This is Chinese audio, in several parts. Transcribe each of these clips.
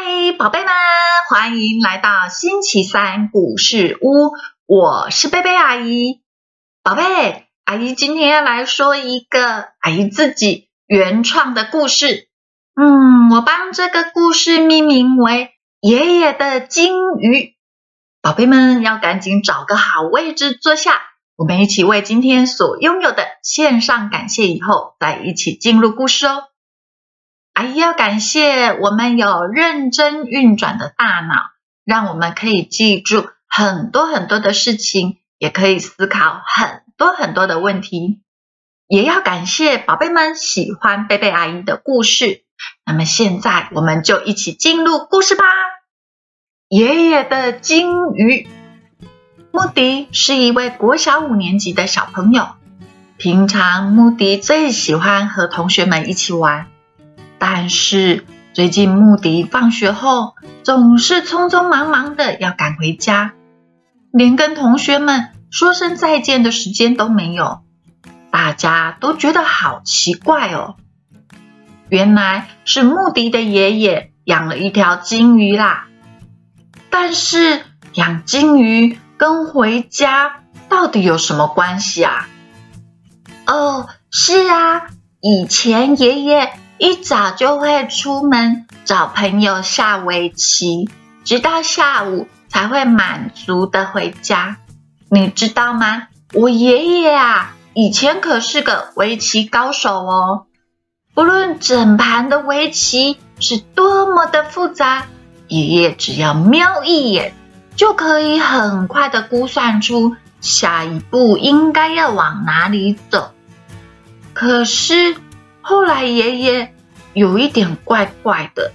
嗨，宝贝们欢迎来到星期三故事屋，我是贝贝阿姨。宝贝，阿姨今天要来说一个阿姨自己原创的故事。嗯，我帮这个故事命名为《爷爷的金鱼》。宝贝们要赶紧找个好位置坐下，我们一起为今天所拥有的献上感谢，以后再一起进入故事哦。阿姨要感谢我们有认真运转的大脑，让我们可以记住很多很多的事情，也可以思考很多很多的问题。也要感谢宝贝们喜欢贝贝阿姨的故事。那么现在我们就一起进入故事吧。爷爷的金鱼，穆迪是一位国小五年级的小朋友。平常穆迪最喜欢和同学们一起玩。但是最近穆迪放学后总是匆匆忙忙的要赶回家，连跟同学们说声再见的时间都没有，大家都觉得好奇怪哦。原来是穆迪的爷爷养了一条金鱼啦。但是养金鱼跟回家到底有什么关系啊？哦，是啊，以前爷爷。一早就会出门找朋友下围棋，直到下午才会满足的回家。你知道吗？我爷爷啊，以前可是个围棋高手哦。不论整盘的围棋是多么的复杂，爷爷只要瞄一眼，就可以很快的估算出下一步应该要往哪里走。可是。后来爷爷有一点怪怪的，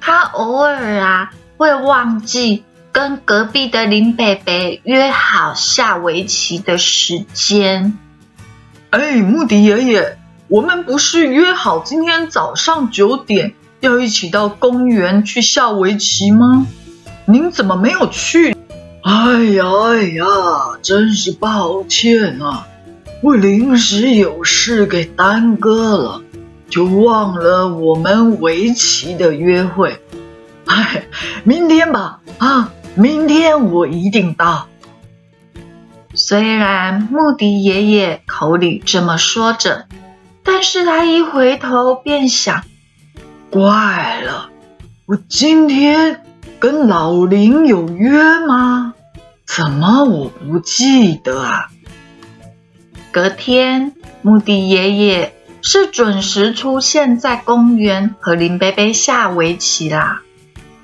他偶尔啊会忘记跟隔壁的林北北约好下围棋的时间。哎，穆迪爷爷，我们不是约好今天早上九点要一起到公园去下围棋吗？您怎么没有去？哎呀哎呀，真是抱歉啊！我临时有事给耽搁了，就忘了我们围棋的约会。哎，明天吧，啊，明天我一定到。虽然穆迪爷爷口里这么说着，但是他一回头便想：怪了，我今天跟老林有约吗？怎么我不记得啊？隔天，穆迪爷爷是准时出现在公园和林贝贝下围棋啦。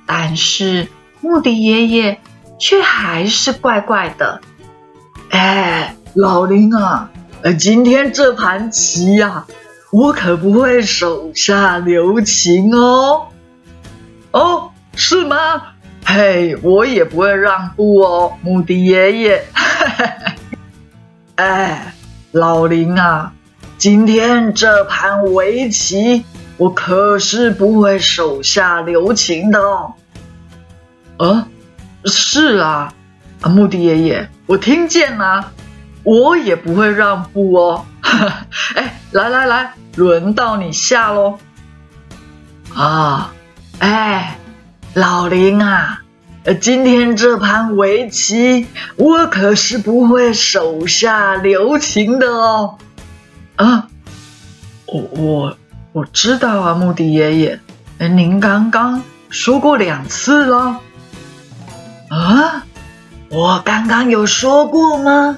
但是穆迪爷爷却还是怪怪的。哎，老林啊，呃，今天这盘棋呀，我可不会手下留情哦。哦，是吗？嘿，我也不会让步哦，穆迪爷爷。哎。老林啊，今天这盘围棋，我可是不会手下留情的哦。呃，是啊，啊，穆迪爷爷，我听见了，我也不会让步哦。哎，来来来，轮到你下喽。啊，哎，老林啊。呃，今天这盘围棋，我可是不会手下留情的哦。啊，我我我知道啊，穆迪爷爷，您刚刚说过两次了。啊，我刚刚有说过吗？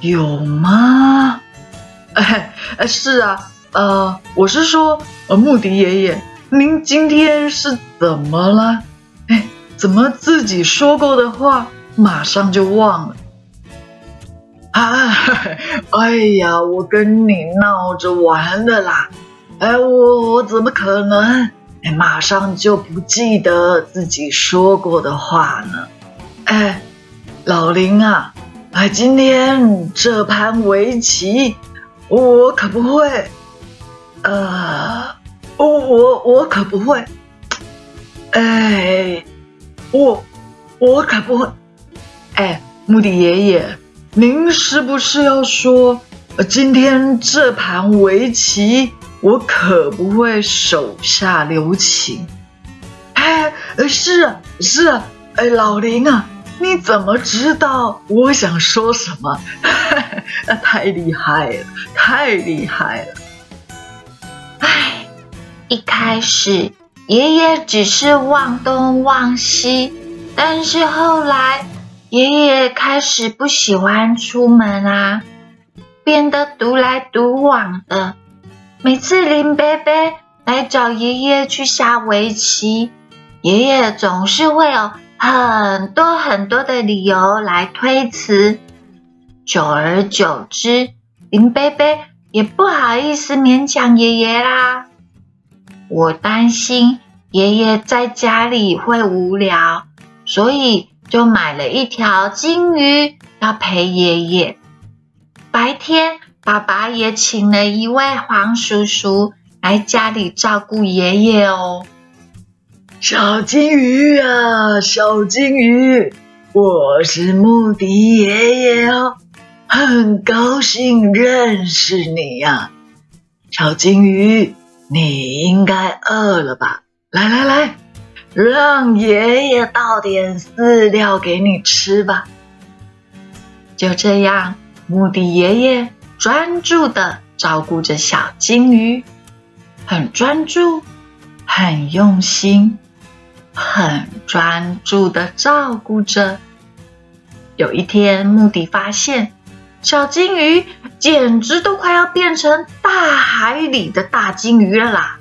有吗？哎，是啊，呃，我是说，呃，穆迪爷爷，您今天是怎么了？哎。怎么自己说过的话马上就忘了？啊，哎呀，我跟你闹着玩的啦！哎，我我怎么可能哎马上就不记得自己说过的话呢？哎，老林啊，哎，今天这盘围棋我可不会，呃，我我我可不会，哎。我我可不会，哎，穆迪爷爷，您是不是要说，呃今天这盘围棋我可不会手下留情？哎，是啊是啊，哎，老林啊，你怎么知道我想说什么？那太厉害了，太厉害了！唉，一开始爷爷只是望东望西，但是后来爷爷开始不喜欢出门啊，变得独来独往的。每次林贝贝来找爷爷去下围棋。爷爷总是会有很多很多的理由来推辞，久而久之，林贝贝也不好意思勉强爷爷啦。我担心爷爷在家里会无聊，所以就买了一条金鱼要陪爷爷。白天，爸爸也请了一位黄叔叔来家里照顾爷爷哦。小金鱼啊，小金鱼，我是穆迪爷爷哦，很高兴认识你呀。小金鱼，你应该饿了吧？来来来，让爷爷倒点饲料给你吃吧。就这样，穆迪爷爷专注的照顾着小金鱼，很专注，很用心。很专注的照顾着。有一天，穆迪发现小金鱼简直都快要变成大海里的大金鱼了啦！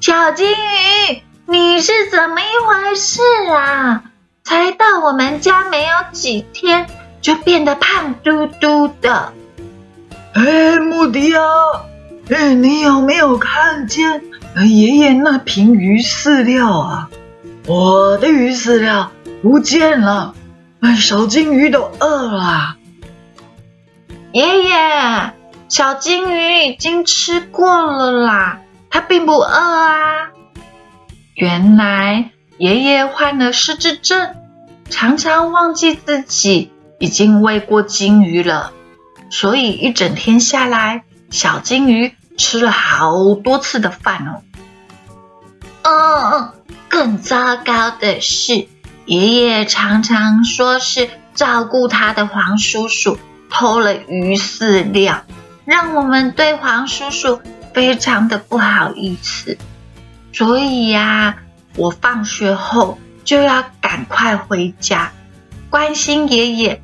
小金鱼，你是怎么一回事啊？才到我们家没有几天，就变得胖嘟嘟的。哎，穆迪啊，哎，你有没有看见？爷爷那瓶鱼饲料啊，我的鱼饲料不见了，哎，小金鱼都饿了。爷爷，小金鱼已经吃过了啦，它并不饿啊。原来爷爷患了失智症，常常忘记自己已经喂过金鱼了，所以一整天下来，小金鱼吃了好多次的饭哦。嗯，更糟糕的是，爷爷常常说是照顾他的黄叔叔偷了鱼饲料，让我们对黄叔叔非常的不好意思。所以呀，我放学后就要赶快回家，关心爷爷，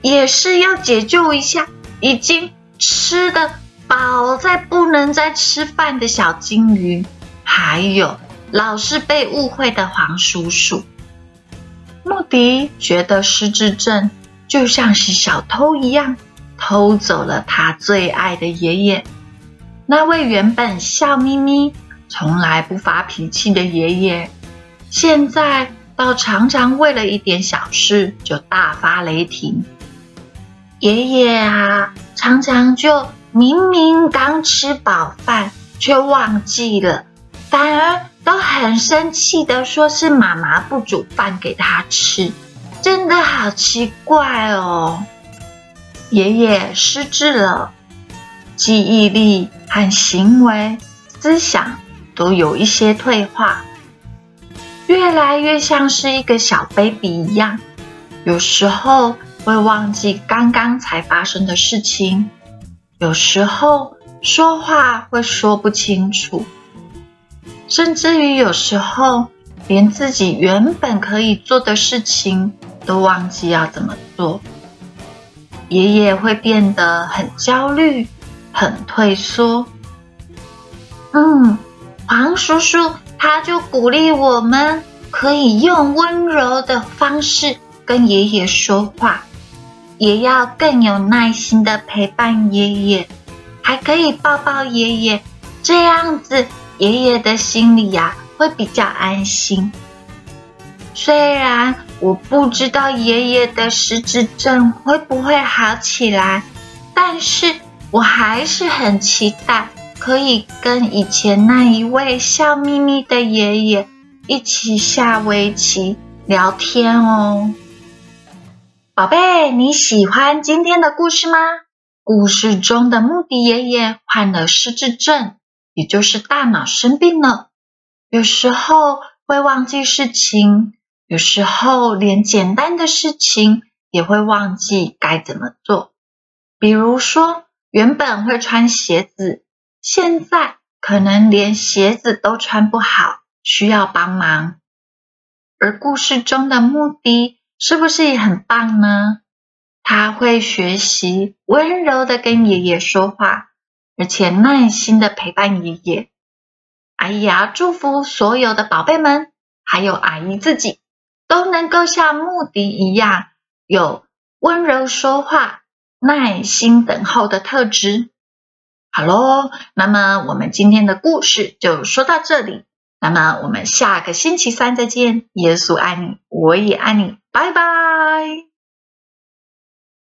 也是要解救一下已经吃的饱在不能再吃饭的小金鱼，还有。老是被误会的黄叔叔，穆迪觉得失智症就像是小偷一样，偷走了他最爱的爷爷。那位原本笑眯眯、从来不发脾气的爷爷，现在倒常常为了一点小事就大发雷霆。爷爷啊，常常就明明刚吃饱饭，却忘记了，反而。都很生气的说：“是妈妈不煮饭给他吃，真的好奇怪哦。”爷爷失智了，记忆力和行为、思想都有一些退化，越来越像是一个小 baby 一样。有时候会忘记刚刚才发生的事情，有时候说话会说不清楚。甚至于有时候，连自己原本可以做的事情都忘记要怎么做。爷爷会变得很焦虑、很退缩。嗯，黄叔叔他就鼓励我们可以用温柔的方式跟爷爷说话，也要更有耐心的陪伴爷爷，还可以抱抱爷爷，这样子。爷爷的心里呀，会比较安心。虽然我不知道爷爷的失智症会不会好起来，但是我还是很期待可以跟以前那一位笑眯眯的爷爷一起下围棋聊天哦。宝贝，你喜欢今天的故事吗？故事中的穆迪爷爷患了失智症。也就是大脑生病了，有时候会忘记事情，有时候连简单的事情也会忘记该怎么做。比如说，原本会穿鞋子，现在可能连鞋子都穿不好，需要帮忙。而故事中的穆迪是不是也很棒呢？他会学习温柔的跟爷爷说话，而且耐心的陪伴爷爷。阿姨啊，祝福所有的宝贝们，还有阿姨自己，都能够像穆迪一样，有温柔说话、耐心等候的特质。好喽，那么我们今天的故事就说到这里。那么我们下个星期三再见。耶稣爱你，我也爱你，拜拜。